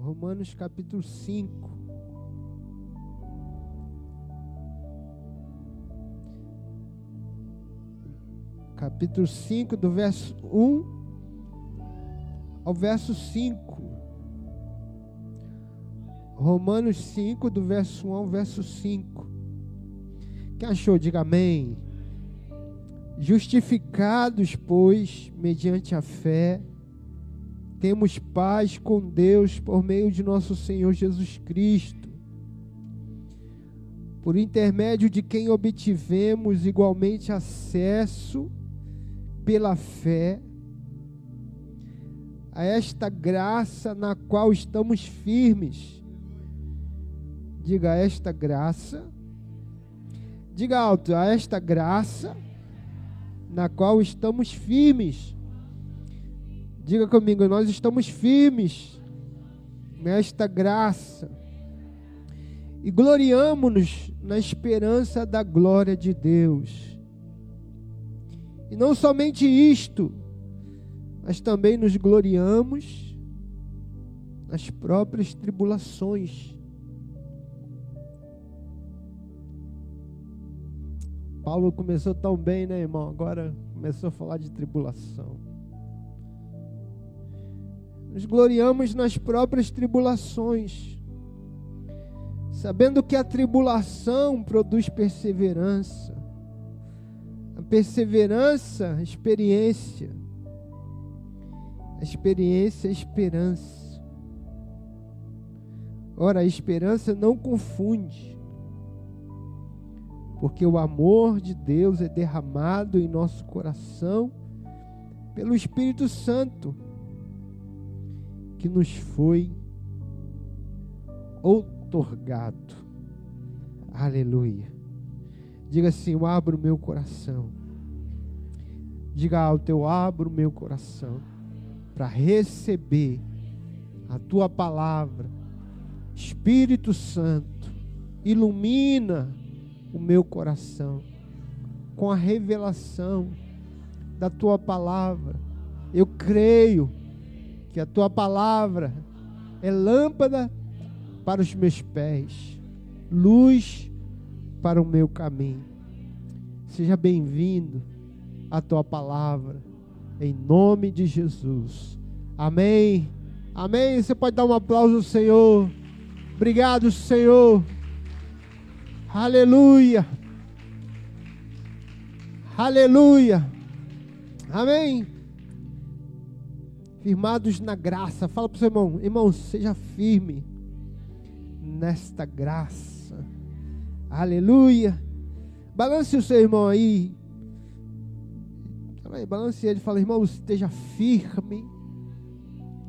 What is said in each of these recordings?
Romanos capítulo 5. Capítulo 5, do verso 1 ao verso 5. Romanos 5, do verso 1 ao verso 5. Quem achou, diga amém. Justificados, pois, mediante a fé, temos paz com Deus por meio de nosso Senhor Jesus Cristo, por intermédio de quem obtivemos igualmente acesso pela fé a esta graça na qual estamos firmes. Diga esta graça. Diga alto, a esta graça na qual estamos firmes. Diga comigo, nós estamos firmes nesta graça e gloriamo-nos na esperança da glória de Deus. E não somente isto, mas também nos gloriamos nas próprias tribulações. Paulo começou tão bem, né, irmão? Agora começou a falar de tribulação. Nos gloriamos nas próprias tribulações, sabendo que a tribulação produz perseverança, a perseverança, experiência, a experiência, esperança. Ora, a esperança não confunde, porque o amor de Deus é derramado em nosso coração pelo Espírito Santo que nos foi outorgado. Aleluia. Diga assim: Eu abro meu coração. Diga alto: Eu abro meu coração para receber a tua palavra. Espírito Santo, ilumina o meu coração com a revelação da tua palavra. Eu creio que a tua palavra é lâmpada para os meus pés, luz para o meu caminho. Seja bem-vindo à tua palavra, em nome de Jesus. Amém. Amém. Você pode dar um aplauso ao Senhor. Obrigado, Senhor. Aleluia. Aleluia. Amém firmados na graça. Fala para o seu irmão, irmão, seja firme nesta graça. Aleluia. Balance o seu irmão aí. aí balance ele. Fala, irmão, esteja firme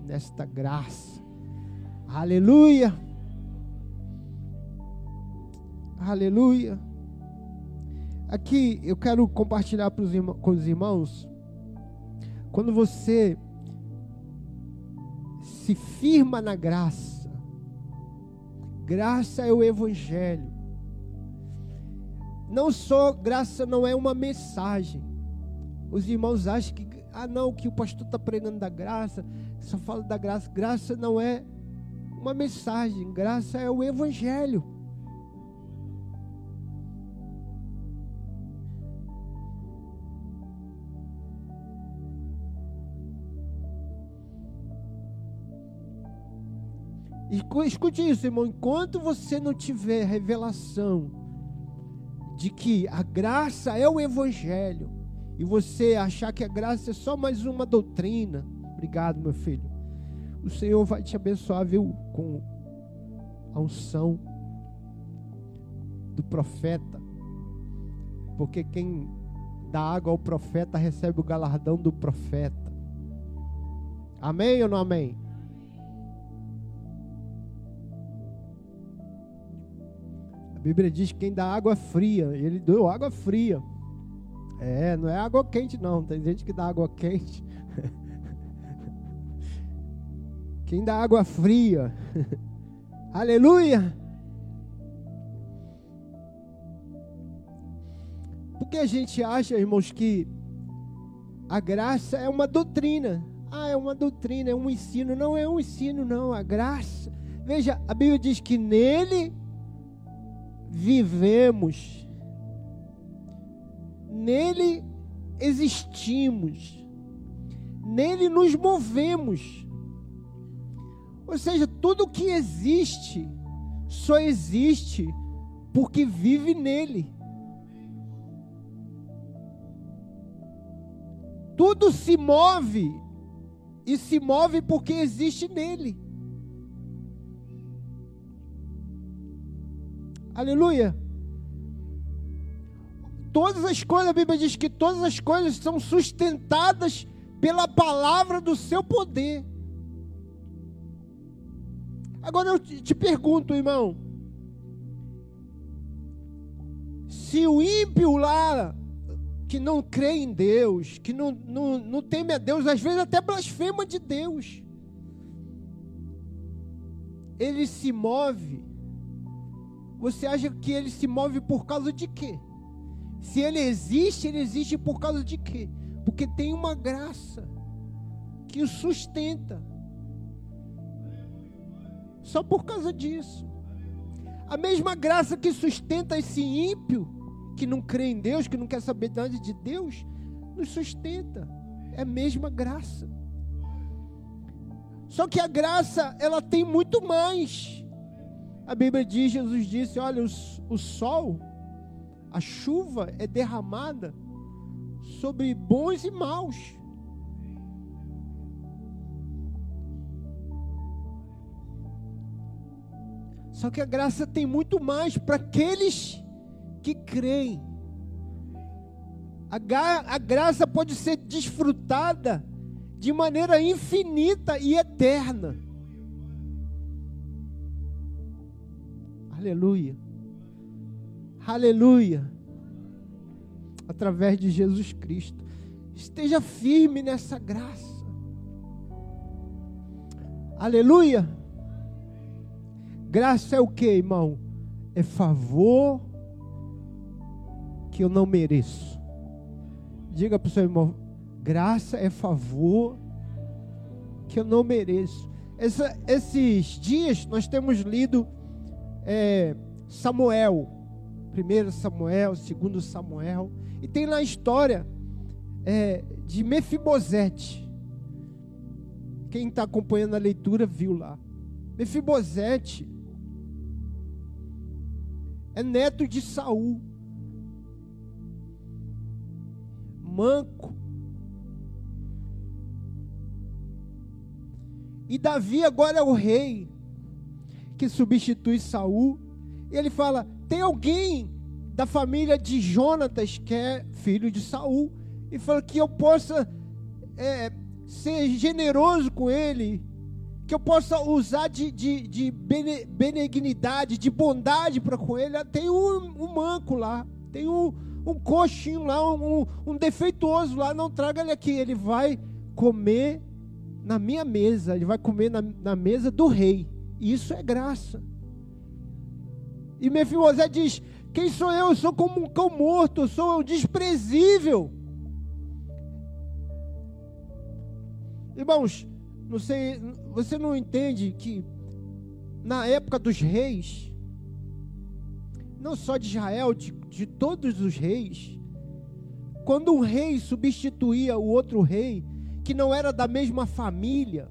nesta graça. Aleluia. Aleluia. Aqui eu quero compartilhar com os irmãos. Quando você se firma na graça. Graça é o Evangelho. Não só graça não é uma mensagem. Os irmãos acham que, ah, não, que o pastor está pregando da graça, só fala da graça. Graça não é uma mensagem, graça é o Evangelho. Escute isso, irmão. Enquanto você não tiver revelação de que a graça é o Evangelho, e você achar que a graça é só mais uma doutrina, obrigado, meu filho. O Senhor vai te abençoar, viu? Com a unção do profeta. Porque quem dá água ao profeta recebe o galardão do profeta. Amém ou não amém? A Bíblia diz que quem dá água fria, ele deu água fria. É, não é água quente não, tem gente que dá água quente. Quem dá água fria. Aleluia! Porque a gente acha, irmãos, que a graça é uma doutrina. Ah, é uma doutrina, é um ensino. Não é um ensino, não. A graça. Veja, a Bíblia diz que nele vivemos, nele existimos, nele nos movemos. Ou seja, tudo que existe só existe porque vive nele. Tudo se move e se move porque existe nele. Aleluia. Todas as coisas, a Bíblia diz que todas as coisas são sustentadas pela palavra do seu poder. Agora eu te pergunto, irmão, se o ímpio lá que não crê em Deus, que não, não, não teme a Deus, às vezes até blasfema de Deus. Ele se move. Você acha que ele se move por causa de quê? Se ele existe, ele existe por causa de quê? Porque tem uma graça que o sustenta. Só por causa disso. A mesma graça que sustenta esse ímpio que não crê em Deus, que não quer saber nada de Deus, nos sustenta. É a mesma graça. Só que a graça, ela tem muito mais. A Bíblia diz, Jesus disse: olha, o, o sol, a chuva é derramada sobre bons e maus. Só que a graça tem muito mais para aqueles que creem. A, a graça pode ser desfrutada de maneira infinita e eterna. Aleluia. Aleluia. Através de Jesus Cristo. Esteja firme nessa graça. Aleluia. Graça é o que, irmão? É favor que eu não mereço. Diga para o seu irmão: graça é favor que eu não mereço. Essa, esses dias nós temos lido é, Samuel, 1 Samuel, 2 Samuel, e tem lá a história é, de Mefibosete. Quem está acompanhando a leitura viu lá. Mefibosete é neto de Saul. manco. E Davi agora é o rei que substitui Saul. E ele fala: tem alguém da família de Jonatas que é filho de Saul e fala que eu possa é, ser generoso com ele, que eu possa usar de, de, de benignidade, de bondade para com ele. Tem um, um manco lá, tem um um coxinho lá, um, um defeituoso lá, não traga ele aqui. Ele vai comer na minha mesa, ele vai comer na, na mesa do rei. Isso é graça. E Mefibosé diz: Quem sou eu? Eu sou como um cão morto, eu sou desprezível. Irmãos, não sei, você não entende que na época dos reis, não só de Israel, de, de todos os reis, quando um rei substituía o outro rei, que não era da mesma família,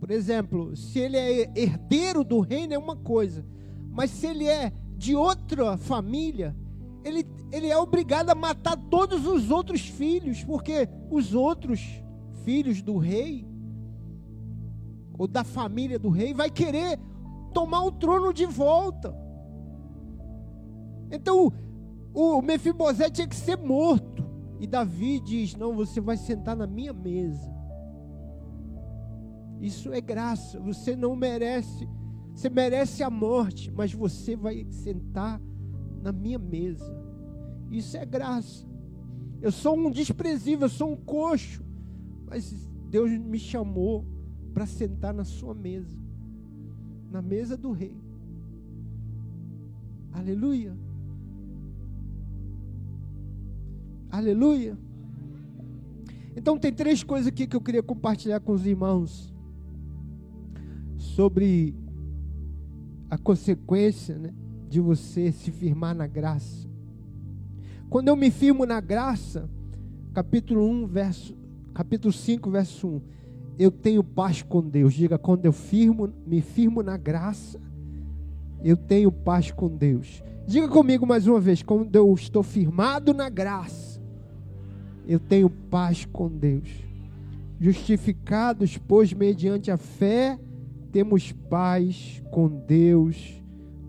por exemplo, se ele é herdeiro do reino é uma coisa, mas se ele é de outra família, ele, ele é obrigado a matar todos os outros filhos, porque os outros filhos do rei, ou da família do rei, vai querer tomar o trono de volta. Então o Mefibosé tinha que ser morto. E Davi diz: Não, você vai sentar na minha mesa. Isso é graça. Você não merece. Você merece a morte, mas você vai sentar na minha mesa. Isso é graça. Eu sou um desprezível, eu sou um coxo, mas Deus me chamou para sentar na sua mesa, na mesa do rei. Aleluia. Aleluia. Então tem três coisas aqui que eu queria compartilhar com os irmãos sobre a consequência né, de você se firmar na graça. Quando eu me firmo na graça, capítulo 1, verso, capítulo 5, verso 1, eu tenho paz com Deus. Diga, quando eu firmo, me firmo na graça, eu tenho paz com Deus. Diga comigo mais uma vez, quando eu estou firmado na graça, eu tenho paz com Deus. Justificados, pois, mediante a fé, temos paz com Deus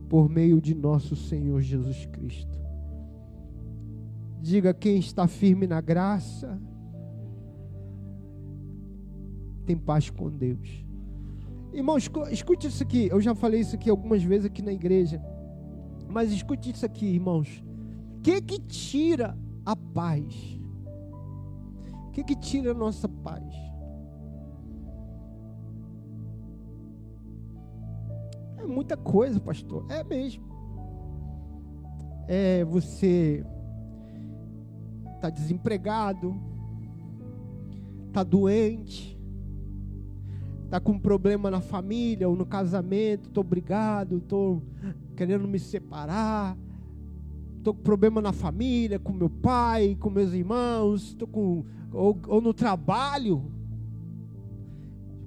por meio de nosso Senhor Jesus Cristo. Diga quem está firme na graça, tem paz com Deus. Irmão, escute isso aqui. Eu já falei isso aqui algumas vezes aqui na igreja. Mas escute isso aqui, irmãos. O que que tira a paz? O que que tira a nossa paz? É muita coisa, pastor. É mesmo. É você tá desempregado, tá doente, tá com problema na família ou no casamento, tô brigado, tô querendo me separar, tô com problema na família, com meu pai, com meus irmãos, tô com ou, ou no trabalho,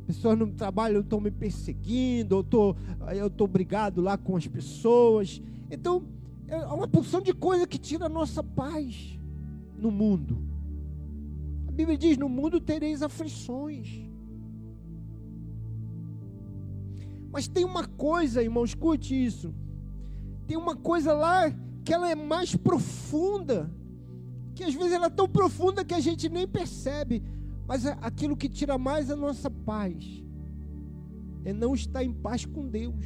pessoas no trabalho estão me perseguindo, eu tô, estou brigado lá com as pessoas. Então, é uma porção de coisa que tira a nossa paz no mundo. A Bíblia diz: no mundo tereis aflições. Mas tem uma coisa, irmão, escute isso. Tem uma coisa lá que ela é mais profunda, que às vezes ela é tão profunda que a gente nem percebe. Mas é aquilo que tira mais a nossa paz é não estar em paz com Deus.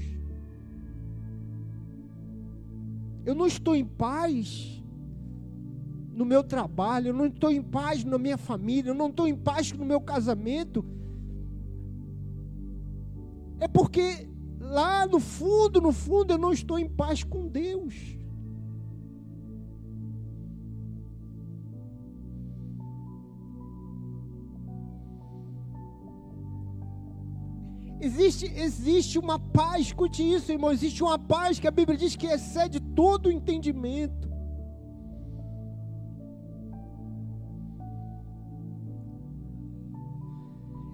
Eu não estou em paz no meu trabalho, eu não estou em paz na minha família, eu não estou em paz no meu casamento. É porque lá no fundo, no fundo, eu não estou em paz com Deus. Existe, existe uma paz, escute isso, irmão. Existe uma paz que a Bíblia diz que excede todo o entendimento.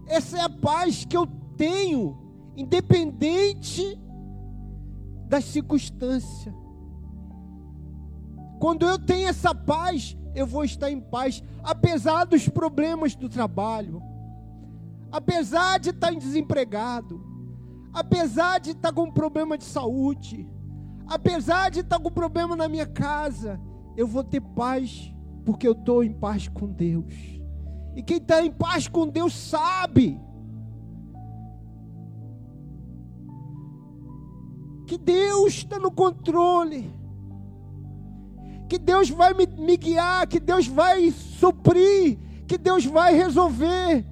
Essa é a paz que eu tenho, independente das circunstâncias. Quando eu tenho essa paz, eu vou estar em paz, apesar dos problemas do trabalho apesar de estar desempregado, apesar de estar com problema de saúde, apesar de estar com problema na minha casa, eu vou ter paz, porque eu estou em paz com Deus. E quem está em paz com Deus sabe que Deus está no controle, que Deus vai me, me guiar, que Deus vai suprir, que Deus vai resolver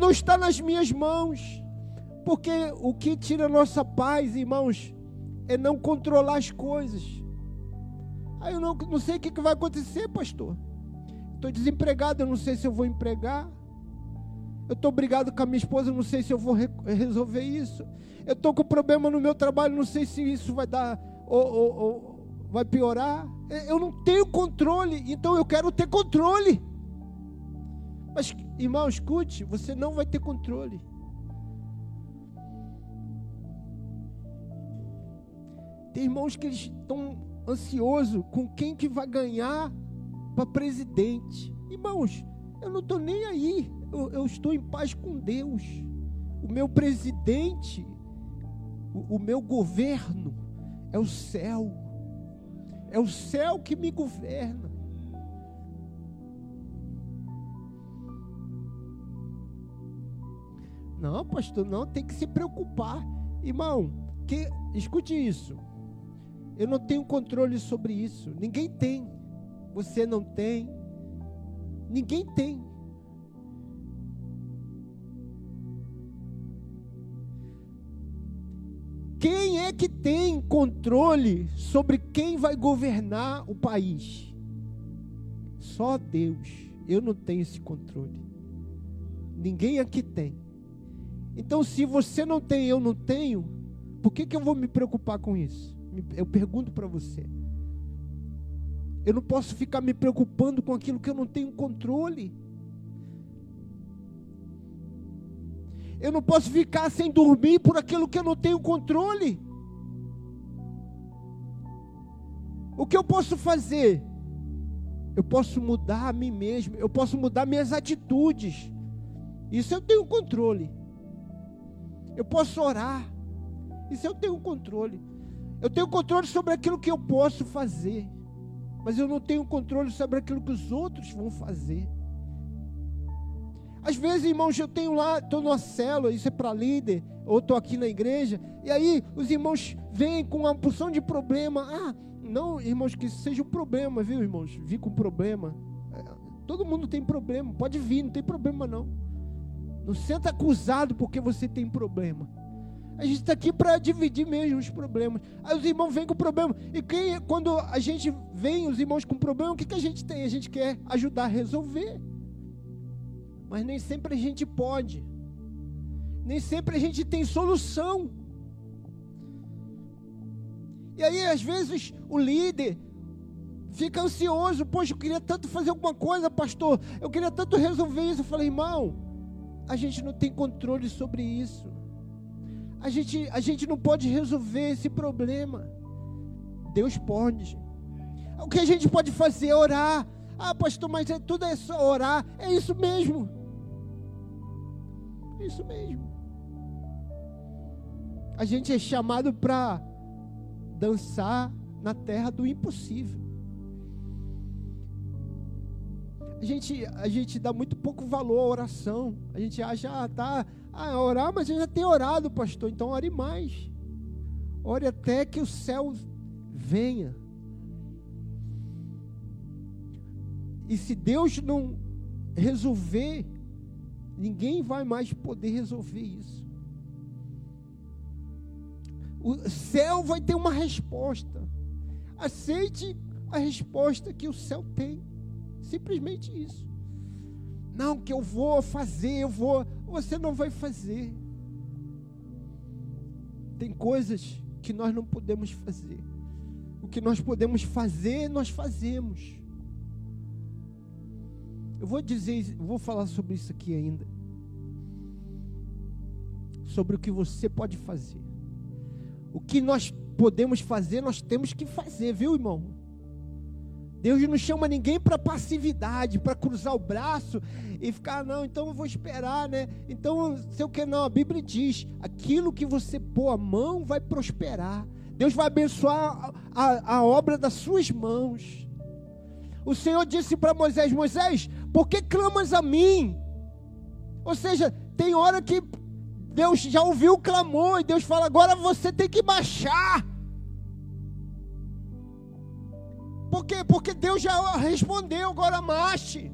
não está nas minhas mãos. Porque o que tira nossa paz, irmãos, é não controlar as coisas. Aí eu não, não sei o que, que vai acontecer, pastor. Estou desempregado, eu não sei se eu vou empregar. Eu estou brigado com a minha esposa, eu não sei se eu vou re resolver isso. Eu estou com problema no meu trabalho, não sei se isso vai dar ou, ou, ou vai piorar. Eu não tenho controle, então eu quero ter controle. Mas, irmão, escute, você não vai ter controle. Tem irmãos que eles estão ansiosos com quem que vai ganhar para presidente. Irmãos, eu não estou nem aí. Eu, eu, estou em paz com Deus. O meu presidente, o, o meu governo é o céu. É o céu que me governa. Não, pastor, não, tem que se preocupar. Irmão, que, escute isso. Eu não tenho controle sobre isso. Ninguém tem. Você não tem. Ninguém tem. Quem é que tem controle sobre quem vai governar o país? Só Deus. Eu não tenho esse controle. Ninguém aqui tem. Então, se você não tem, eu não tenho, por que, que eu vou me preocupar com isso? Eu pergunto para você. Eu não posso ficar me preocupando com aquilo que eu não tenho controle. Eu não posso ficar sem dormir por aquilo que eu não tenho controle. O que eu posso fazer? Eu posso mudar a mim mesmo, eu posso mudar minhas atitudes. Isso eu tenho controle. Eu posso orar. Isso eu tenho controle. Eu tenho controle sobre aquilo que eu posso fazer. Mas eu não tenho controle sobre aquilo que os outros vão fazer. Às vezes, irmãos, eu tenho lá, estou numa célula, isso é para líder, ou estou aqui na igreja, e aí os irmãos vêm com uma porção de problema. Ah, não, irmãos, que isso seja um problema, viu, irmãos? Vi com problema. É, todo mundo tem problema, pode vir, não tem problema não. Não senta acusado porque você tem problema. A gente está aqui para dividir mesmo os problemas. Aí os irmãos vêm com problema. E quem, quando a gente vem, os irmãos com problema, o que, que a gente tem? A gente quer ajudar a resolver. Mas nem sempre a gente pode. Nem sempre a gente tem solução. E aí, às vezes, o líder fica ansioso. Poxa, eu queria tanto fazer alguma coisa, pastor. Eu queria tanto resolver isso. Eu falei, irmão, a gente não tem controle sobre isso. A gente, a gente não pode resolver esse problema. Deus pode. O que a gente pode fazer é orar. Ah, pastor, mas é, tudo é só orar. É isso mesmo. Isso mesmo. A gente é chamado para dançar na terra do impossível. A gente, a gente dá muito pouco valor à oração. A gente acha, ah, tá, ah, orar, mas eu já tenho orado, pastor, então ore mais. Ore até que o céu venha. E se Deus não resolver Ninguém vai mais poder resolver isso. O céu vai ter uma resposta. Aceite a resposta que o céu tem. Simplesmente isso. Não, que eu vou fazer, eu vou. Você não vai fazer. Tem coisas que nós não podemos fazer. O que nós podemos fazer, nós fazemos. Eu vou dizer, vou falar sobre isso aqui ainda. Sobre o que você pode fazer. O que nós podemos fazer, nós temos que fazer, viu, irmão? Deus não chama ninguém para passividade, para cruzar o braço e ficar, não, então eu vou esperar, né? Então, sei o que não, a Bíblia diz: aquilo que você pôr a mão vai prosperar. Deus vai abençoar a, a, a obra das suas mãos. O Senhor disse para Moisés: Moisés, por que clamas a mim? Ou seja, tem hora que Deus já ouviu o clamor e Deus fala: agora você tem que baixar. Por quê? Porque Deus já respondeu, agora marche.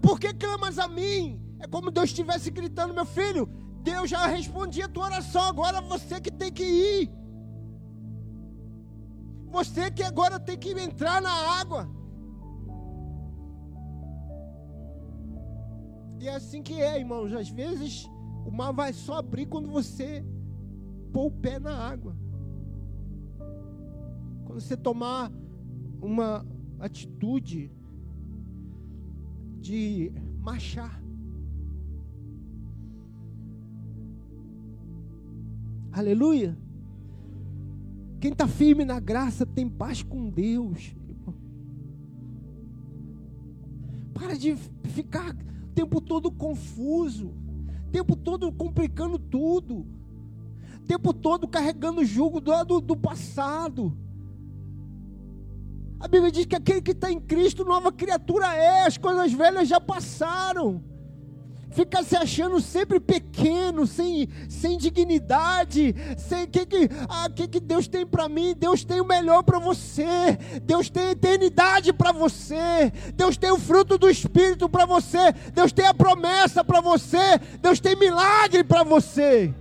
Por que clamas a mim? É como Deus estivesse gritando, meu filho, Deus já respondia a tua oração, agora você que tem que ir. Você que agora tem que entrar na água. E é assim que é, irmãos. Às vezes o mar vai só abrir quando você pôr o pé na água. Você tomar uma atitude de marchar. Aleluia. Quem está firme na graça tem paz com Deus. Para de ficar o tempo todo confuso, o tempo todo complicando tudo, o tempo todo carregando o jugo do, do, do passado. A Bíblia diz que aquele que está em Cristo, nova criatura é, as coisas velhas já passaram. Fica se achando sempre pequeno, sem, sem dignidade, sem que que, ah, que, que Deus tem para mim? Deus tem o melhor para você, Deus tem a eternidade para você, Deus tem o fruto do Espírito para você, Deus tem a promessa para você, Deus tem milagre para você.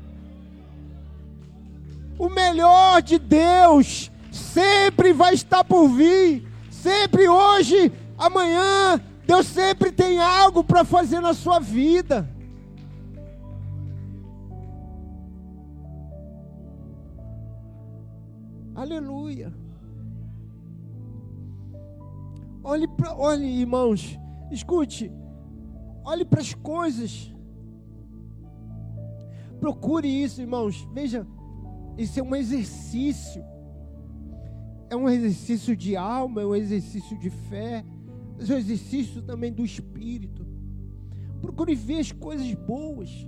O melhor de Deus sempre vai estar por vir, sempre hoje, amanhã, Deus sempre tem algo para fazer na sua vida. Aleluia. Olhe para, olhe, irmãos, escute. Olhe para as coisas. Procure isso, irmãos. Veja, isso é um exercício. É um exercício de alma, é um exercício de fé, mas é um exercício também do espírito. Procure ver as coisas boas.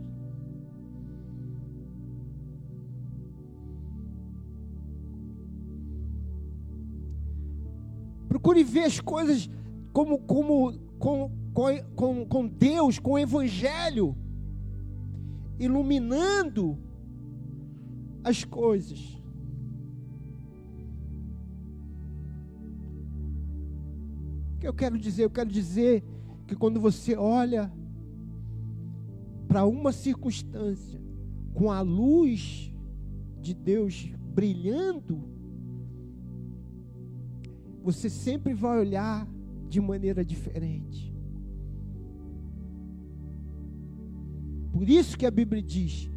Procure ver as coisas como, como com, com, com Deus, com o Evangelho, iluminando as coisas. Que eu quero dizer? Eu quero dizer que quando você olha para uma circunstância com a luz de Deus brilhando, você sempre vai olhar de maneira diferente. Por isso que a Bíblia diz: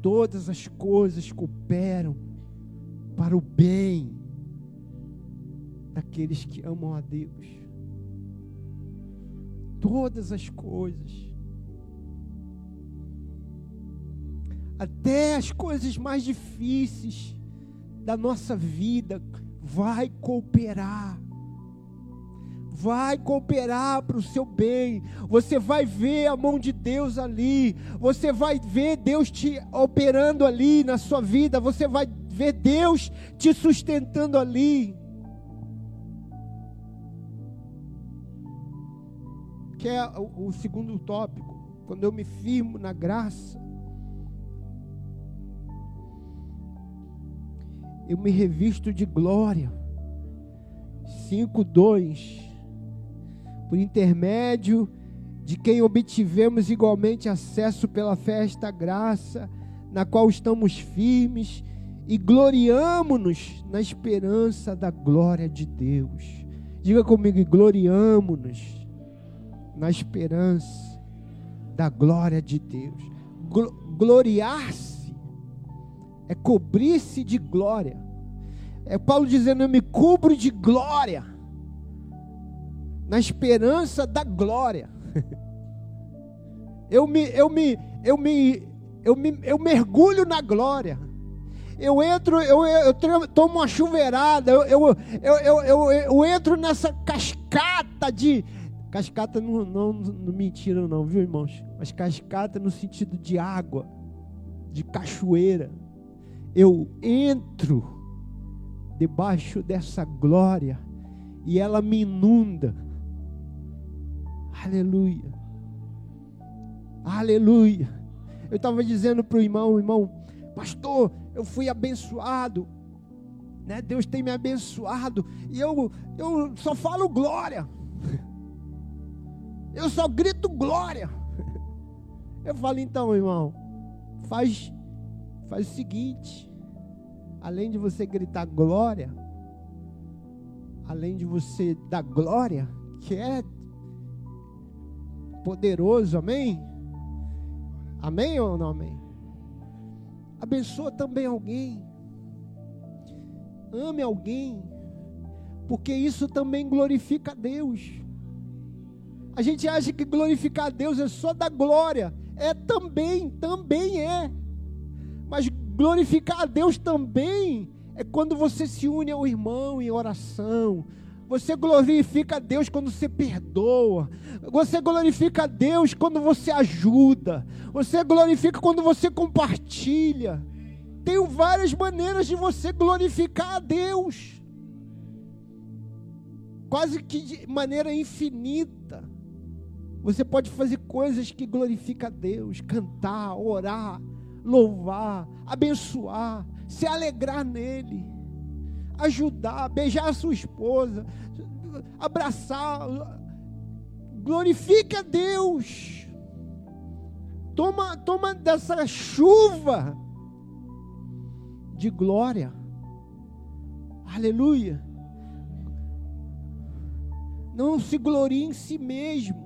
todas as coisas cooperam para o bem daqueles que amam a Deus. Todas as coisas. Até as coisas mais difíceis da nossa vida vai cooperar vai cooperar para o seu bem. Você vai ver a mão de Deus ali. Você vai ver Deus te operando ali na sua vida. Você vai ver Deus te sustentando ali. Que é o, o segundo tópico. Quando eu me firmo na graça, eu me revisto de glória. 5, 2 por intermédio de quem obtivemos igualmente acesso pela fé esta graça, na qual estamos firmes e gloriamo-nos na esperança da glória de Deus. Diga comigo, gloriamo-nos na esperança da glória de Deus. Gloriar-se é cobrir-se de glória. É Paulo dizendo: Eu me cubro de glória na esperança da glória. Eu me, eu me, eu me, eu me, eu mergulho na glória. Eu entro, eu, eu, tomo uma chuveirada, eu, eu, eu, eu entro nessa cascata de. Cascata não, não, não mentira, não, viu, irmãos? Mas cascata no sentido de água, de cachoeira. Eu entro debaixo dessa glória e ela me inunda Aleluia. Aleluia. Eu estava dizendo para o irmão, irmão, pastor, eu fui abençoado. Né? Deus tem me abençoado. E eu, eu só falo glória. Eu só grito glória. Eu falo, então, irmão, faz, faz o seguinte. Além de você gritar glória, além de você dar glória, que é poderoso, amém? Amém ou não amém? Abençoa também alguém. Ame alguém, porque isso também glorifica a Deus. A gente acha que glorificar a Deus é só da glória, é também, também é. Mas glorificar a Deus também é quando você se une ao irmão em oração, você glorifica a Deus quando você perdoa. Você glorifica a Deus quando você ajuda. Você glorifica quando você compartilha. Tem várias maneiras de você glorificar a Deus. Quase que de maneira infinita. Você pode fazer coisas que glorificam a Deus, cantar, orar, louvar, abençoar, se alegrar nele ajudar, beijar a sua esposa, abraçar. Glorifique a Deus. Toma, toma dessa chuva de glória. Aleluia. Não se glorie em si mesmo.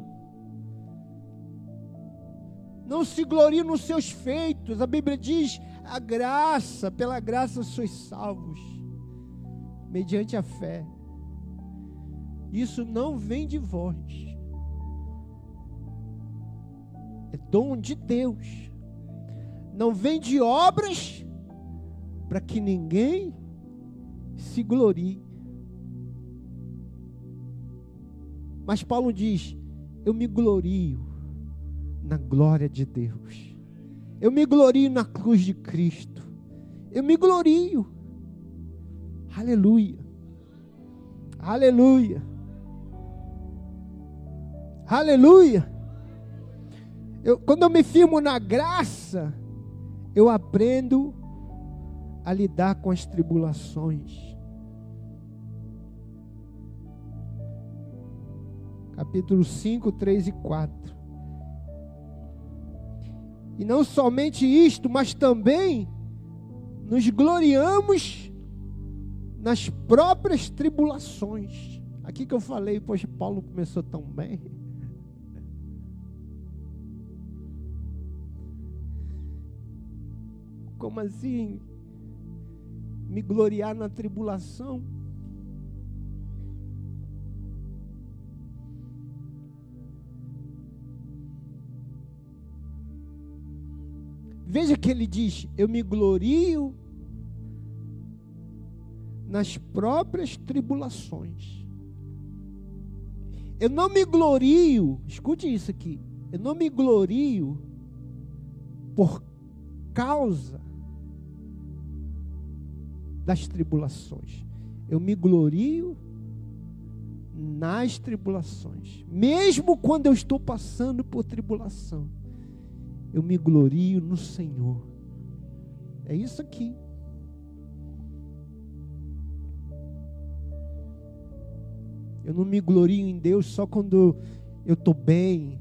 Não se glorie nos seus feitos. A Bíblia diz: a graça, pela graça sois salvos, mediante a fé. Isso não vem de vós, é dom de Deus. Não vem de obras para que ninguém se glorie. Mas Paulo diz: Eu me glorio na glória de Deus. Eu me glorio na cruz de Cristo. Eu me glorio. Aleluia. Aleluia. Aleluia. Eu, quando eu me firmo na graça, eu aprendo a lidar com as tribulações. Capítulo 5, 3 e 4. E não somente isto, mas também nos gloriamos nas próprias tribulações. Aqui que eu falei, poxa, Paulo começou tão bem. Como assim? Me gloriar na tribulação? Veja que ele diz: Eu me glorio nas próprias tribulações. Eu não me glorio, escute isso aqui. Eu não me glorio por causa das tribulações. Eu me glorio nas tribulações, mesmo quando eu estou passando por tribulação eu me glorio no Senhor. É isso aqui. Eu não me glorio em Deus só quando eu estou bem.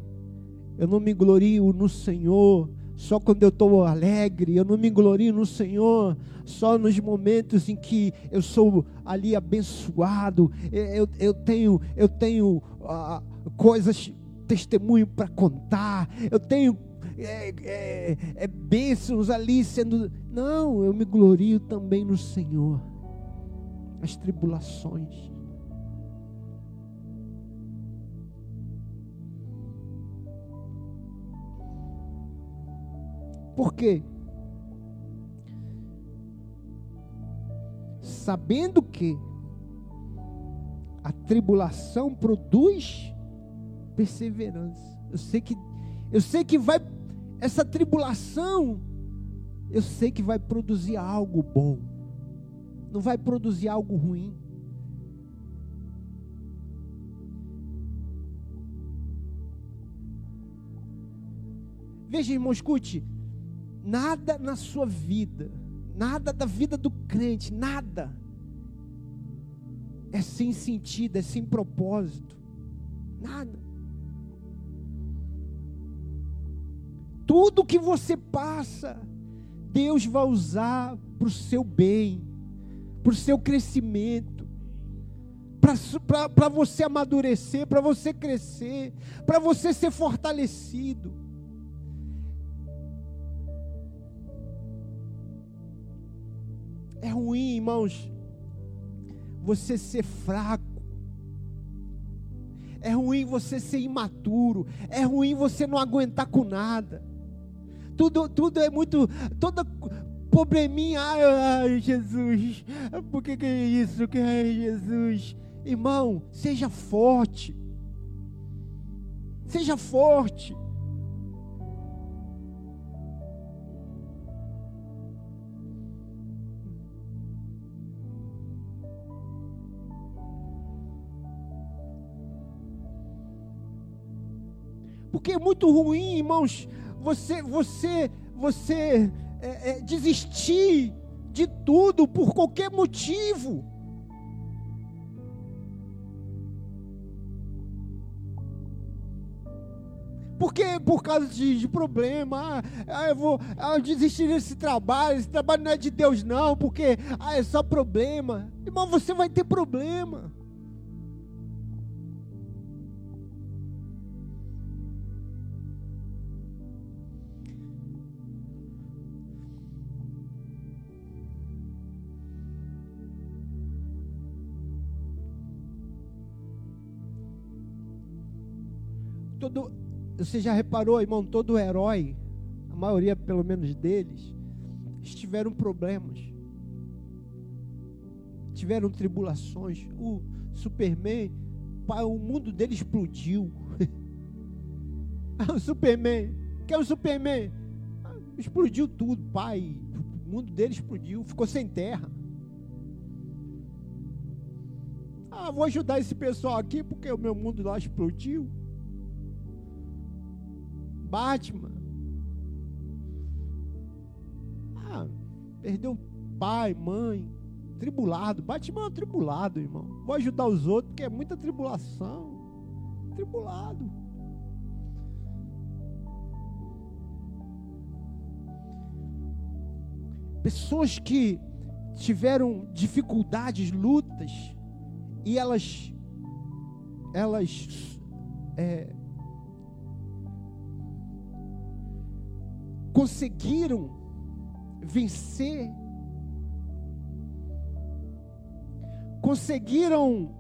Eu não me glorio no Senhor só quando eu estou alegre. Eu não me glorio no Senhor só nos momentos em que eu sou ali abençoado. Eu, eu tenho, eu tenho uh, coisas, testemunho para contar. Eu tenho é, é, é bênçãos ali sendo. Não, eu me glorio também no Senhor. As tribulações. Por quê? Sabendo que a tribulação produz perseverança. Eu sei que eu sei que vai essa tribulação, eu sei que vai produzir algo bom, não vai produzir algo ruim. Veja, irmão, escute: nada na sua vida, nada da vida do crente, nada é sem sentido, é sem propósito. Nada. Tudo que você passa, Deus vai usar para o seu bem, para o seu crescimento, para você amadurecer, para você crescer, para você ser fortalecido. É ruim, irmãos, você ser fraco. É ruim você ser imaturo. É ruim você não aguentar com nada tudo, tudo é muito, toda probleminha, ai, Jesus, por que, que é isso, que é Jesus? Irmão, seja forte, seja forte. Porque é muito ruim, irmãos, você, você, você é, é, desistir de tudo por qualquer motivo. Porque por causa de, de problema, ah, ah, eu vou ah, desistir desse trabalho, esse trabalho não é de Deus não, porque ah, é só problema. Irmão, você vai ter problema. Você já reparou, irmão, todo herói, a maioria pelo menos deles, tiveram problemas, tiveram tribulações. O Superman, o mundo dele explodiu. o Superman, que é o Superman? Explodiu tudo, pai. O mundo dele explodiu, ficou sem terra. Ah, vou ajudar esse pessoal aqui porque o meu mundo lá explodiu. Batman. Ah, perdeu pai, mãe, tribulado. Batman é um tribulado, irmão. Vou ajudar os outros porque é muita tribulação. Tribulado. Pessoas que tiveram dificuldades, lutas, e elas, elas é, conseguiram vencer, conseguiram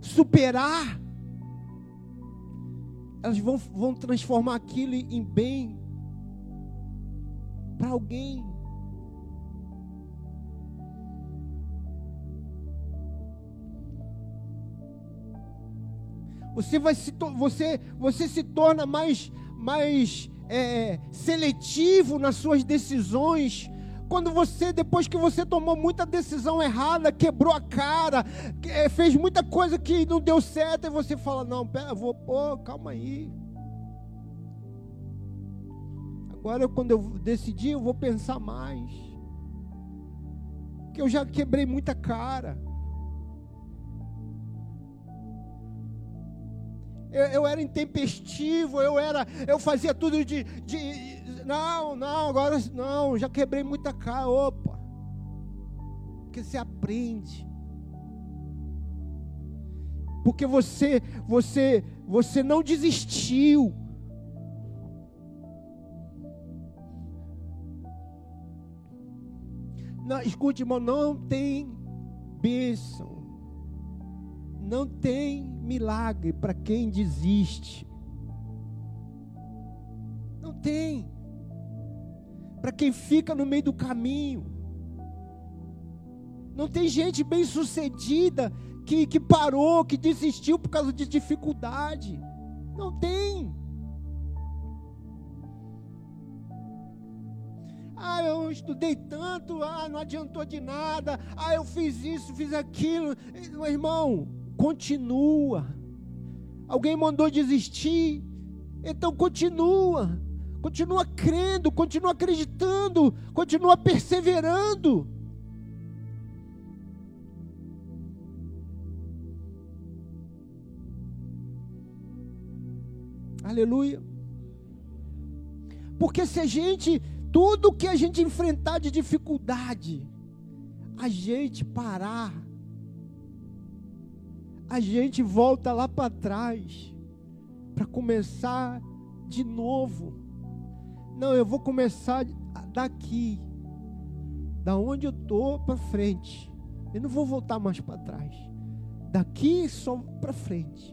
superar, elas vão, vão transformar aquilo em bem para alguém. Você vai se você você se torna mais mais é, seletivo nas suas decisões. Quando você, depois que você tomou muita decisão errada, quebrou a cara, é, fez muita coisa que não deu certo, e você fala: Não, pera, vou, pô, calma aí. Agora, quando eu decidi, eu vou pensar mais. Porque eu já quebrei muita cara. Eu, eu era intempestivo, eu era, eu fazia tudo de, de não, não, agora não, já quebrei muita cara, opa. Porque você aprende. Porque você, você, você não desistiu. Não, escute, irmão, não tem bênção não tem milagre para quem desiste. Não tem. Para quem fica no meio do caminho. Não tem gente bem sucedida que, que parou, que desistiu por causa de dificuldade. Não tem. Ah, eu estudei tanto, ah, não adiantou de nada, ah, eu fiz isso, fiz aquilo. Meu irmão, continua. Alguém mandou desistir, então continua. Continua crendo, continua acreditando, continua perseverando. Aleluia. Porque se a gente, tudo que a gente enfrentar de dificuldade, a gente parar a gente volta lá para trás para começar de novo. Não, eu vou começar daqui, da onde eu tô para frente. Eu não vou voltar mais para trás. Daqui só para frente.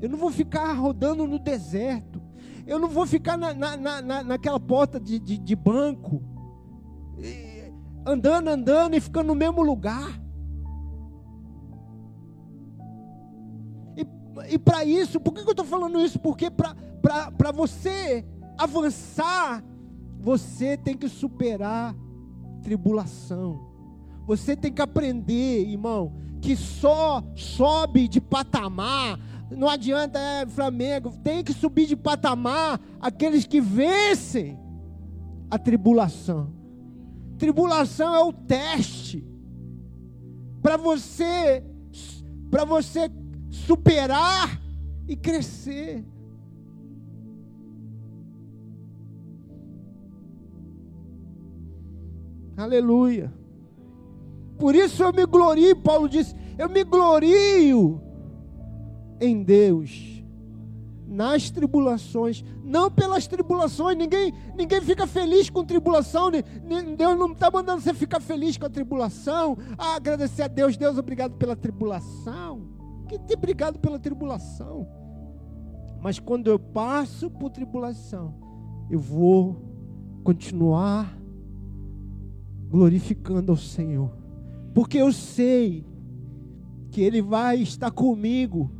Eu não vou ficar rodando no deserto. Eu não vou ficar na, na, na, naquela porta de, de, de banco, andando, andando e ficando no mesmo lugar. E para isso, por que eu estou falando isso? Porque para você avançar, você tem que superar tribulação. Você tem que aprender, irmão, que só sobe de patamar. Não adianta, é Flamengo, tem que subir de patamar aqueles que vencem a tribulação. Tribulação é o teste para você para você superar e crescer. Aleluia. Por isso eu me glorio, Paulo disse, eu me glorio em Deus nas tribulações, não pelas tribulações. Ninguém, ninguém fica feliz com tribulação. Deus não está mandando você ficar feliz com a tribulação. Ah, agradecer a Deus, Deus, obrigado pela tribulação que ter brigado pela tribulação. Mas quando eu passo por tribulação, eu vou continuar glorificando ao Senhor. Porque eu sei que Ele vai estar comigo.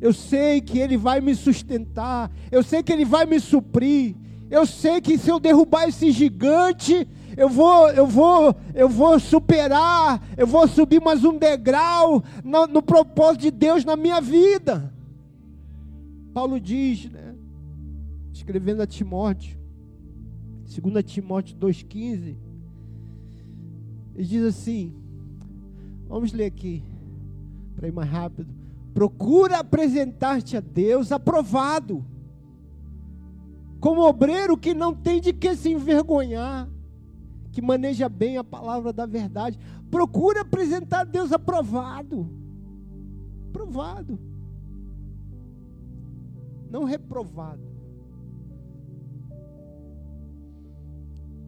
Eu sei que Ele vai me sustentar. Eu sei que Ele vai me suprir. Eu sei que se eu derrubar esse gigante, eu vou, eu vou, eu vou superar, eu vou subir mais um degrau no, no propósito de Deus na minha vida. Paulo diz, né, escrevendo a Timóteo, 2 Timóteo 2,15, ele diz assim: vamos ler aqui, para ir mais rápido. Procura apresentar-te a Deus aprovado, como obreiro que não tem de que se envergonhar, que maneja bem a palavra da verdade. Procura apresentar a Deus aprovado. Aprovado. Não reprovado.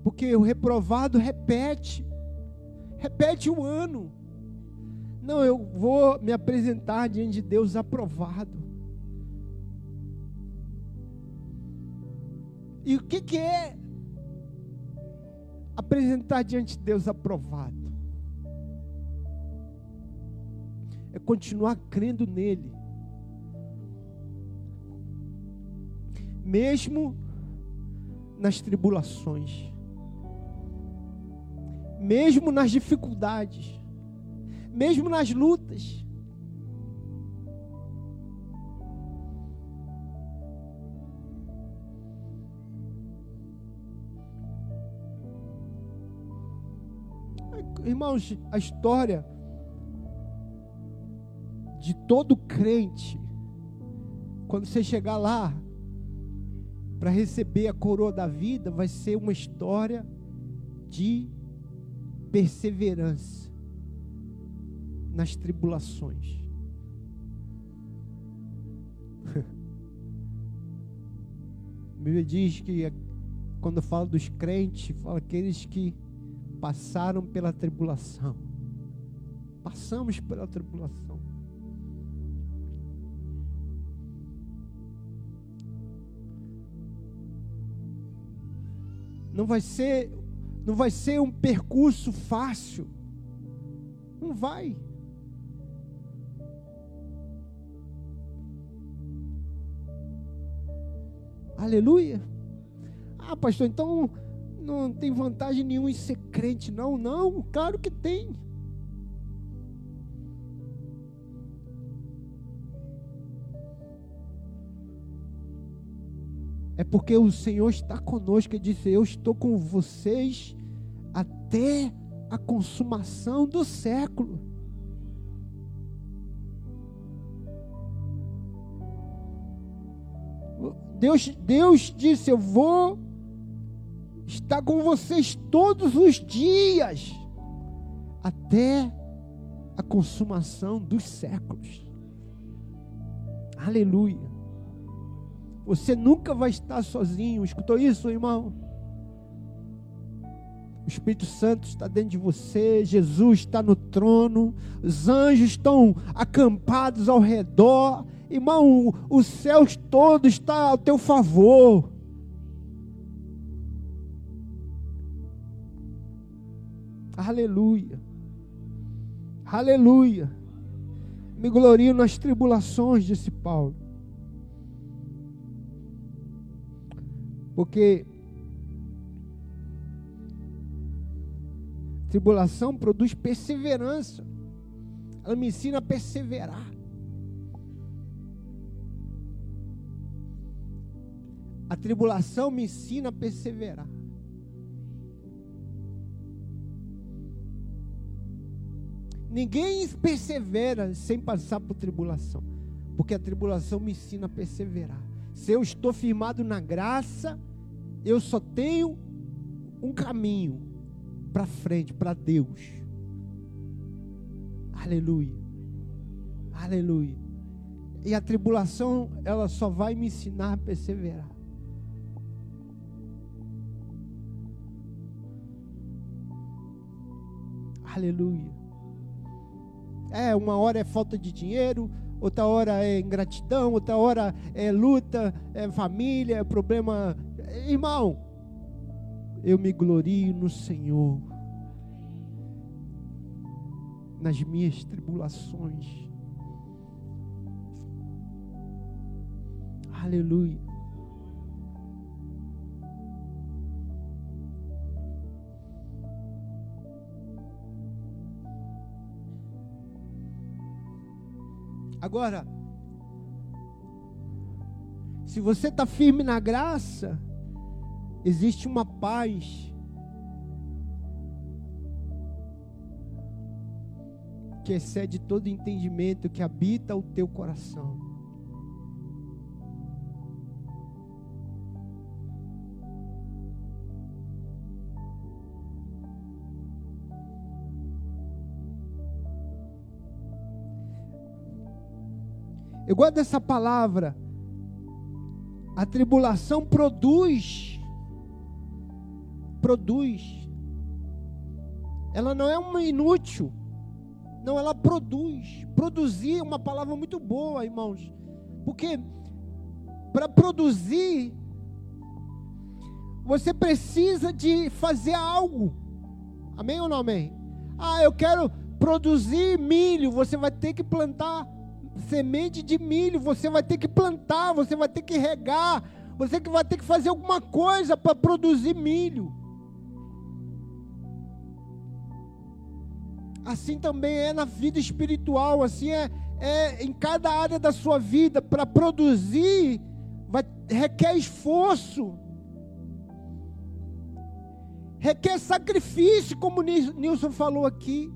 Porque o reprovado repete repete o ano. Não, eu vou me apresentar diante de Deus aprovado. E o que, que é apresentar diante de Deus aprovado? É continuar crendo nele. Mesmo nas tribulações mesmo nas dificuldades, mesmo nas lutas. Irmãos, a história de todo crente, quando você chegar lá para receber a coroa da vida, vai ser uma história de perseverança nas tribulações. A Bíblia diz que quando fala dos crentes, fala aqueles que passaram pela tribulação. Passamos pela tribulação. Não vai ser não vai ser um percurso fácil. Não vai. Aleluia. Ah, pastor, então não tem vantagem nenhuma em ser crente, não? Não, claro que tem. É porque o Senhor está conosco e disse: Eu estou com vocês até a consumação do século. Deus, Deus disse: Eu vou estar com vocês todos os dias, até a consumação dos séculos. Aleluia. Você nunca vai estar sozinho. Escutou isso, irmão? O Espírito Santo está dentro de você, Jesus está no trono, os anjos estão acampados ao redor. Irmão, os céus todos estão ao teu favor. Aleluia. Aleluia. Me glorio nas tribulações, disse Paulo. Porque tribulação produz perseverança. Ela me ensina a perseverar. A tribulação me ensina a perseverar. Ninguém persevera sem passar por tribulação, porque a tribulação me ensina a perseverar. Se eu estou firmado na graça, eu só tenho um caminho para frente, para Deus. Aleluia. Aleluia. E a tribulação, ela só vai me ensinar a perseverar. Aleluia. É, uma hora é falta de dinheiro, outra hora é ingratidão, outra hora é luta, é família, é problema. Irmão, eu me glorio no Senhor, nas minhas tribulações. Aleluia. Agora, se você está firme na graça, existe uma paz que excede todo entendimento que habita o teu coração. Eu gosto dessa palavra. A tribulação produz. Produz. Ela não é uma inútil. Não, ela produz. Produzir é uma palavra muito boa, irmãos. Porque para produzir, você precisa de fazer algo. Amém ou não amém? Ah, eu quero produzir milho. Você vai ter que plantar semente de milho, você vai ter que plantar, você vai ter que regar, você que vai ter que fazer alguma coisa para produzir milho. Assim também é na vida espiritual, assim é, é em cada área da sua vida, para produzir, vai, requer esforço, requer sacrifício, como Nilson falou aqui.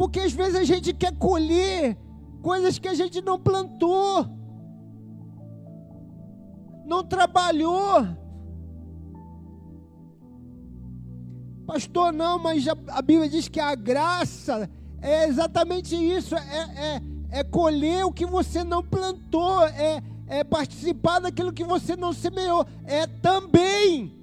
Porque às vezes a gente quer colher coisas que a gente não plantou, não trabalhou. Pastor, não, mas a Bíblia diz que a graça é exatamente isso: é, é, é colher o que você não plantou, é, é participar daquilo que você não semeou, é também também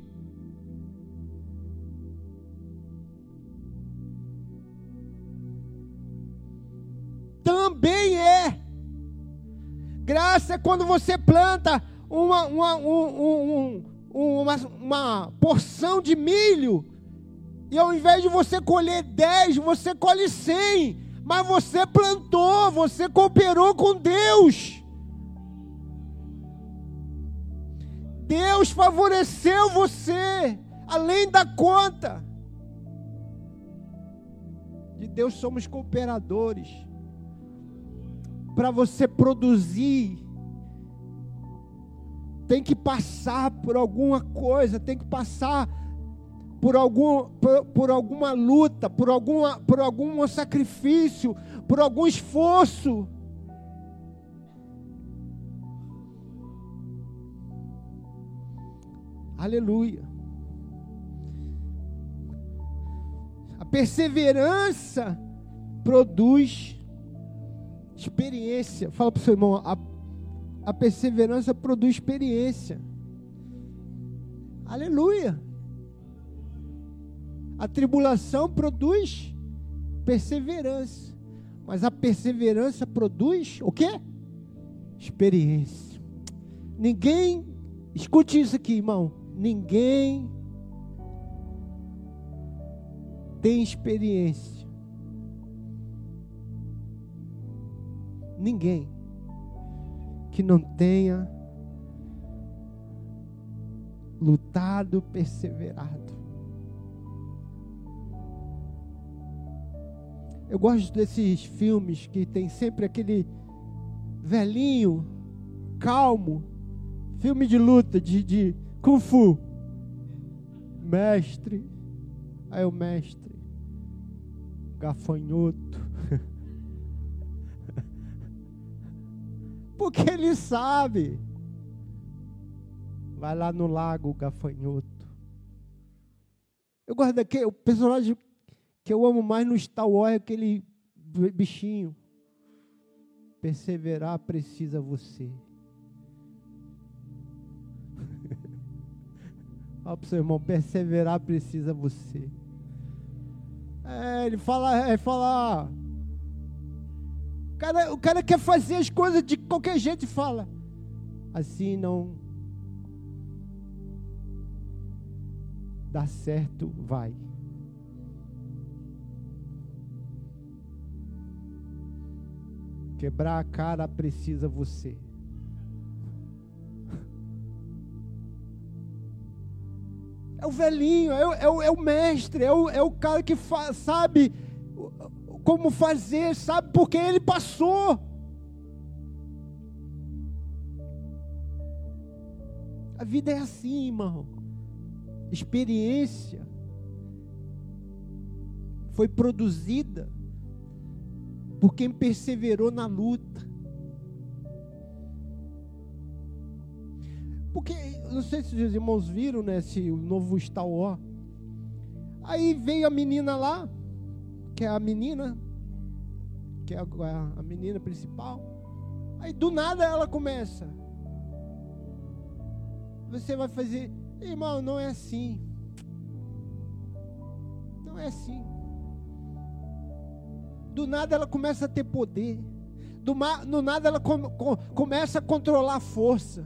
Graça é quando você planta uma, uma, um, um, uma, uma porção de milho, e ao invés de você colher 10, você colhe 100. Mas você plantou, você cooperou com Deus. Deus favoreceu você, além da conta. De Deus somos cooperadores para você produzir, tem que passar por alguma coisa, tem que passar por, algum, por, por, alguma luta, por, alguma, por algum sacrifício, por algum esforço. Aleluia. A perseverança produz Experiência. Fala para o seu irmão, a, a perseverança produz experiência. Aleluia. A tribulação produz perseverança. Mas a perseverança produz o quê? Experiência. Ninguém, escute isso aqui, irmão. Ninguém tem experiência ninguém que não tenha lutado, perseverado. Eu gosto desses filmes que tem sempre aquele velhinho, calmo, filme de luta, de, de Kung Fu. Mestre, aí o mestre, gafanhoto. Porque ele sabe. Vai lá no lago gafanhoto. Eu gosto daquele, o personagem que eu amo mais no Star Wars é aquele bichinho. Perseverar precisa você. Fala para o seu irmão, perseverar precisa você. É, ele fala, é, fala. O cara, o cara quer fazer as coisas de qualquer jeito e fala. Assim não dá certo, vai. Quebrar a cara precisa você. É o velhinho, é o, é é o mestre, é o, é o cara que sabe como fazer, sabe porque ele passou. A vida é assim, irmão. Experiência foi produzida por quem perseverou na luta. Porque, não sei se os irmãos viram, né, esse novo Star Wars. Aí veio a menina lá, que é a menina, que é a, a menina principal. Aí do nada ela começa. Você vai fazer, irmão, não é assim. Não é assim. Do nada ela começa a ter poder. Do, do nada ela com, com, começa a controlar a força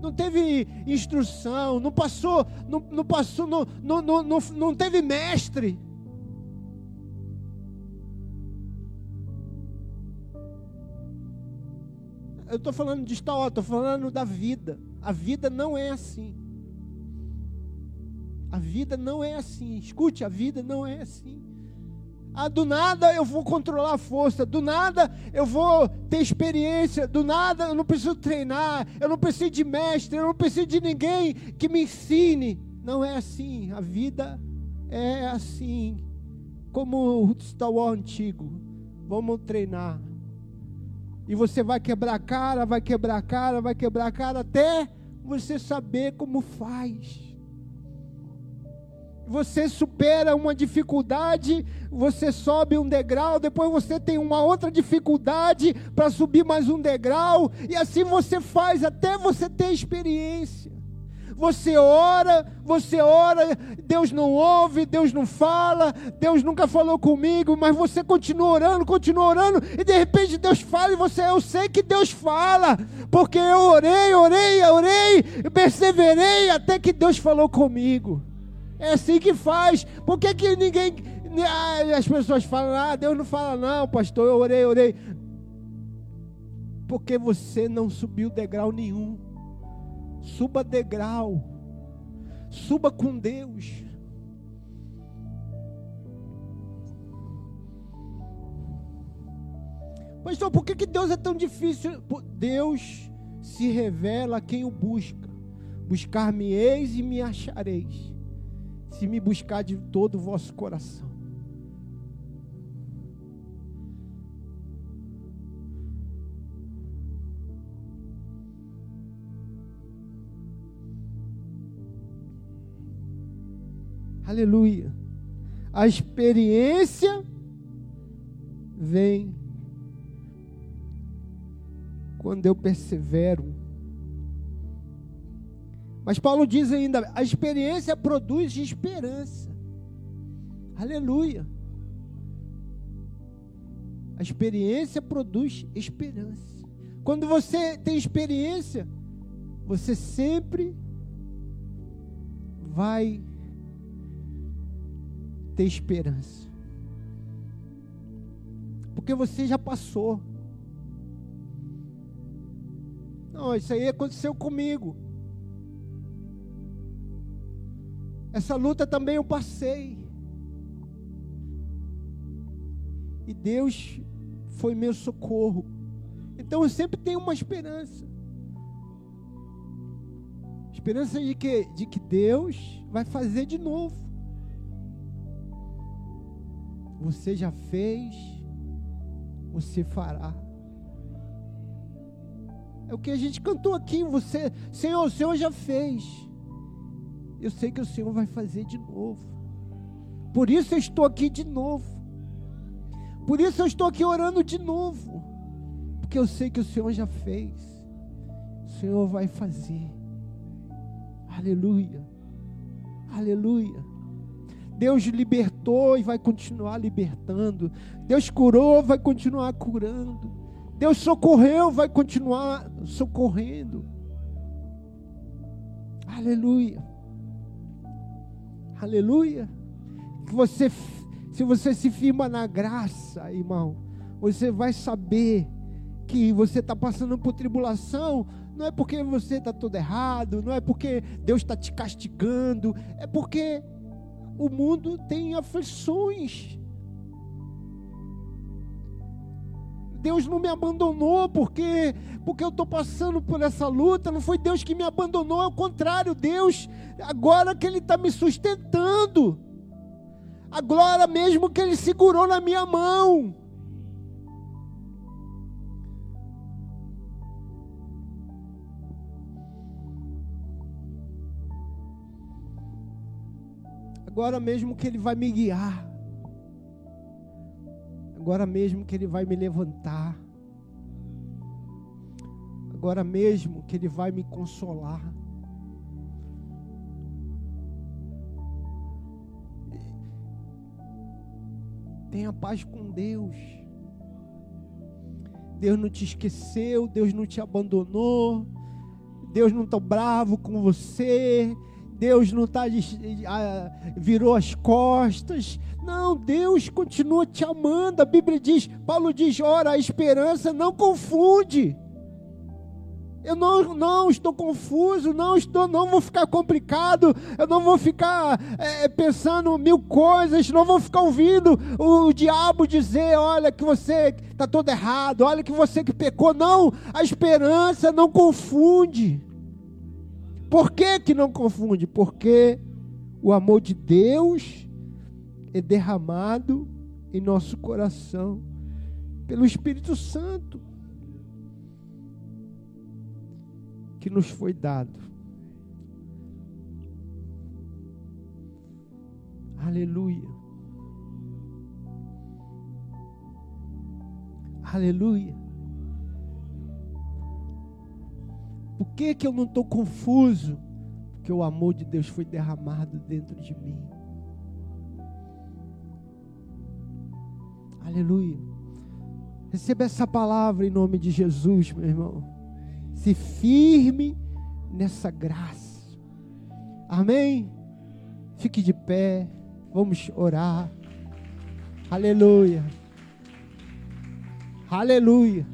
não teve instrução, não passou, não, não passou, não, não, não, não, não teve mestre. Eu estou falando de Star estou falando da vida. A vida não é assim. A vida não é assim. Escute, a vida não é assim. Ah, do nada eu vou controlar a força, do nada eu vou ter experiência, do nada eu não preciso treinar, eu não preciso de mestre, eu não preciso de ninguém que me ensine. Não é assim, a vida é assim, como o Star Wars antigo. Vamos treinar. E você vai quebrar a cara, vai quebrar a cara, vai quebrar a cara até você saber como faz você supera uma dificuldade, você sobe um degrau, depois você tem uma outra dificuldade para subir mais um degrau, e assim você faz até você ter experiência. Você ora, você ora, Deus não ouve, Deus não fala, Deus nunca falou comigo, mas você continua orando, continua orando, e de repente Deus fala e você, eu sei que Deus fala, porque eu orei, orei, orei, perseverei até que Deus falou comigo. É assim que faz. Por que, que ninguém. As pessoas falam, ah, Deus não fala, não, pastor, eu orei, orei. Porque você não subiu degrau nenhum. Suba degrau. Suba com Deus. Pastor, por que, que Deus é tão difícil? Deus se revela a quem o busca. Buscar-me-eis e me achareis se me buscar de todo o vosso coração. Aleluia. A experiência vem quando eu persevero mas Paulo diz ainda: a experiência produz esperança. Aleluia. A experiência produz esperança. Quando você tem experiência, você sempre vai ter esperança. Porque você já passou. Não, isso aí aconteceu comigo. Essa luta também eu passei. E Deus foi meu socorro. Então eu sempre tenho uma esperança. Esperança de que, de que Deus vai fazer de novo. Você já fez, você fará. É o que a gente cantou aqui. Você, Senhor, o Senhor já fez eu sei que o Senhor vai fazer de novo. Por isso eu estou aqui de novo. Por isso eu estou aqui orando de novo. Porque eu sei que o Senhor já fez. O Senhor vai fazer. Aleluia. Aleluia. Deus libertou e vai continuar libertando. Deus curou, vai continuar curando. Deus socorreu, vai continuar socorrendo. Aleluia. Aleluia. Você, se você se firma na graça, irmão, você vai saber que você está passando por tribulação, não é porque você está todo errado, não é porque Deus está te castigando, é porque o mundo tem aflições. Deus não me abandonou porque porque eu estou passando por essa luta. Não foi Deus que me abandonou, é o contrário. Deus, agora que Ele está me sustentando. Agora mesmo que Ele segurou na minha mão. Agora mesmo que Ele vai me guiar. Agora mesmo que Ele vai me levantar. Agora mesmo que Ele vai me consolar. Tenha paz com Deus. Deus não te esqueceu, Deus não te abandonou, Deus não está bravo com você, Deus não está virou as costas. Não, Deus continua te amando. A Bíblia diz, Paulo diz: ora, a esperança não confunde. Eu não, não estou confuso, não estou, não vou ficar complicado, eu não vou ficar é, pensando mil coisas, não vou ficar ouvindo o, o diabo dizer, olha que você está todo errado, olha que você que pecou. Não, a esperança não confunde. Por que, que não confunde? Porque o amor de Deus é derramado em nosso coração pelo Espírito Santo que nos foi dado. Aleluia. Aleluia. Por que, que eu não estou confuso? Porque o amor de Deus foi derramado dentro de mim. Aleluia. Receba essa palavra em nome de Jesus, meu irmão. Se firme nessa graça. Amém? Fique de pé. Vamos orar. Aleluia. Aleluia.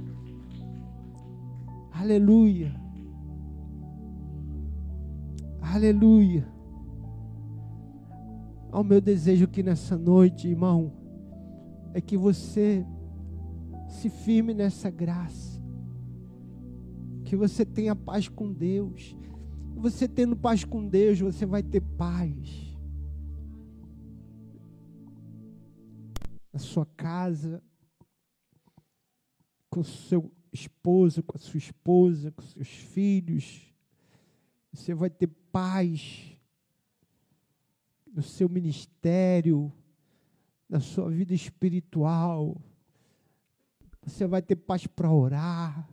Aleluia. Aleluia. O meu desejo aqui nessa noite, irmão, é que você se firme nessa graça. Que você tenha paz com Deus. Você tendo paz com Deus, você vai ter paz. Na sua casa, com seu esposo, com a sua esposa, com seus filhos. Você vai ter paz no seu ministério, na sua vida espiritual. Você vai ter paz para orar.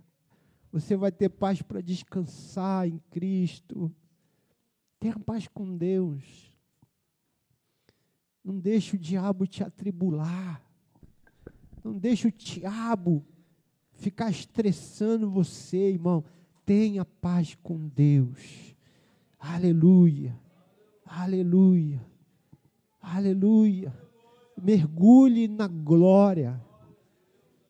Você vai ter paz para descansar em Cristo. Tenha paz com Deus. Não deixe o diabo te atribular. Não deixe o diabo ficar estressando você, irmão. Tenha paz com Deus. Aleluia. Aleluia. Aleluia. Mergulhe na glória.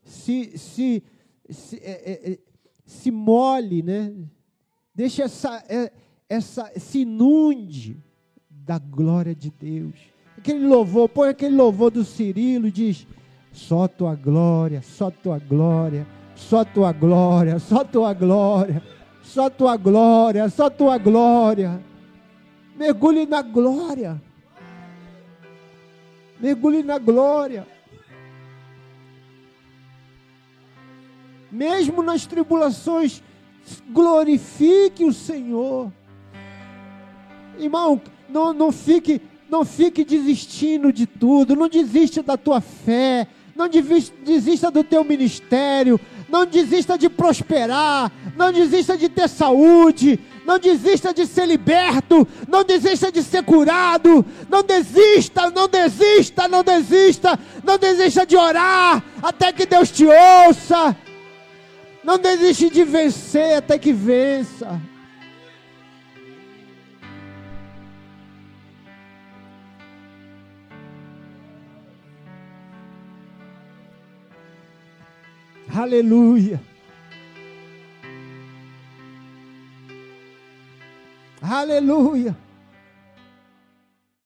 Se, se, se, é, é, é se molhe, né? Deixe essa, é, essa, se inunde da glória de Deus. Aquele louvor, põe aquele louvor do Cirilo, diz: só tua glória, só tua glória só tua glória, só tua glória, só tua glória, só tua glória. Mergulhe na glória. Mergulhe na glória. Mesmo nas tribulações, glorifique o Senhor. Irmão, não, não fique não fique desistindo de tudo, não desista da tua fé, não desista do teu ministério, Não desista de prosperar. Não desista de ter saúde. Não desista de ser liberto. Não desista de ser curado. Não desista, não desista, não desista. Não desista de orar até que Deus te ouça. Não desiste de vencer até que vença. Aleluia. Aleluia.